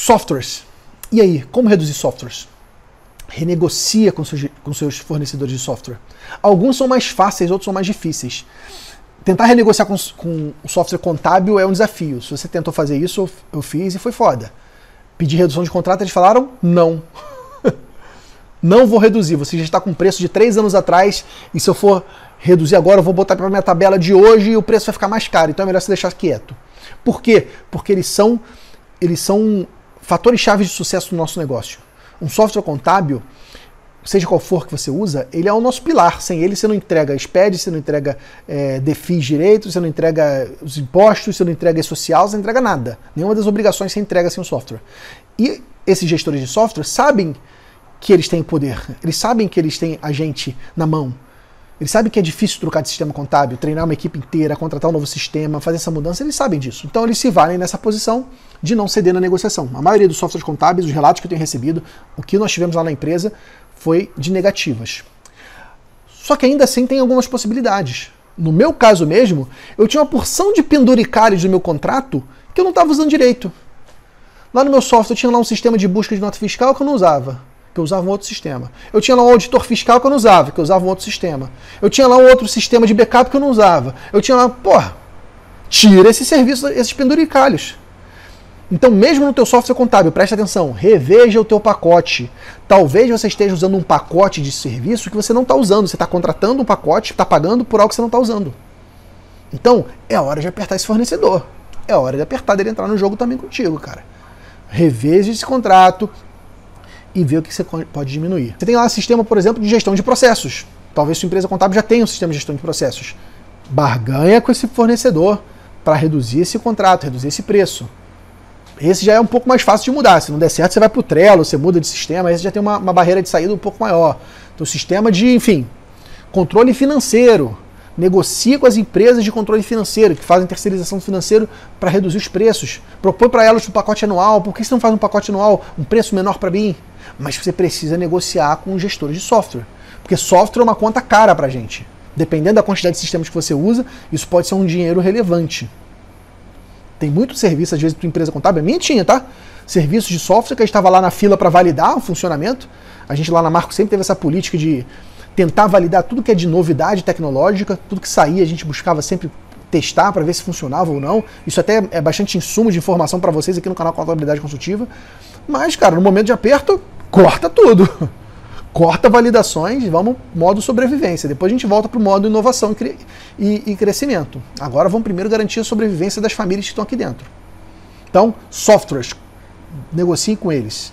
Softwares. E aí, como reduzir softwares? Renegocia com seus, com seus fornecedores de software. Alguns são mais fáceis, outros são mais difíceis. Tentar renegociar com, com o software contábil é um desafio. Se você tentou fazer isso, eu fiz e foi foda. Pedir redução de contrato, eles falaram não. não vou reduzir. Você já está com preço de três anos atrás e se eu for reduzir agora, eu vou botar para minha tabela de hoje e o preço vai ficar mais caro. Então é melhor você deixar quieto. Por quê? Porque eles são, eles são fatores chaves de sucesso no nosso negócio. Um software contábil, seja qual for que você usa, ele é o nosso pilar. Sem ele você não entrega SPED, você não entrega é, DEFIS direitos, você não entrega os impostos, você não entrega social, você não entrega nada. Nenhuma das obrigações você entrega sem o software. E esses gestores de software sabem que eles têm poder, eles sabem que eles têm a gente na mão. Eles sabem que é difícil trocar de sistema contábil, treinar uma equipe inteira, contratar um novo sistema, fazer essa mudança, eles sabem disso. Então eles se valem nessa posição de não ceder na negociação. A maioria dos softwares contábeis, os relatos que eu tenho recebido, o que nós tivemos lá na empresa foi de negativas. Só que ainda assim tem algumas possibilidades. No meu caso mesmo, eu tinha uma porção de penduricalhos no meu contrato que eu não estava usando direito. Lá no meu software eu tinha lá um sistema de busca de nota fiscal que eu não usava que eu usava um outro sistema. Eu tinha lá um auditor fiscal que eu não usava, que eu usava um outro sistema. Eu tinha lá um outro sistema de backup que eu não usava. Eu tinha lá, porra, tira esse serviço, esses penduricalhos. Então, mesmo no teu software contábil, preste atenção, reveja o teu pacote. Talvez você esteja usando um pacote de serviço que você não está usando. Você está contratando um pacote, está pagando por algo que você não está usando. Então, é hora de apertar esse fornecedor. É hora de apertar dele entrar no jogo também contigo, cara. Reveja esse contrato, e ver o que você pode diminuir. Você tem lá um sistema, por exemplo, de gestão de processos. Talvez sua empresa contábil já tenha um sistema de gestão de processos. Barganha com esse fornecedor para reduzir esse contrato, reduzir esse preço. Esse já é um pouco mais fácil de mudar. Se não der certo, você vai para o Trello, você muda de sistema, esse já tem uma, uma barreira de saída um pouco maior. Então, sistema de, enfim, controle financeiro negocia com as empresas de controle financeiro, que fazem terceirização financeira para reduzir os preços. Propõe para elas um pacote anual. Por que você não faz um pacote anual, um preço menor para mim? Mas você precisa negociar com os gestores de software. Porque software é uma conta cara para a gente. Dependendo da quantidade de sistemas que você usa, isso pode ser um dinheiro relevante. Tem muito serviço, às vezes, para empresa contábil. A minha tinha, tá? Serviços de software que a gente estava lá na fila para validar o funcionamento. A gente lá na Marco sempre teve essa política de tentar validar tudo que é de novidade tecnológica, tudo que saía a gente buscava sempre testar para ver se funcionava ou não. Isso até é bastante insumo de informação para vocês aqui no canal Contabilidade Consultiva. Mas, cara, no momento de aperto, corta tudo. corta validações, vamos modo sobrevivência. Depois a gente volta para o modo inovação e, e, crescimento. Agora vamos primeiro garantir a sobrevivência das famílias que estão aqui dentro. Então, softwares, negociem com eles.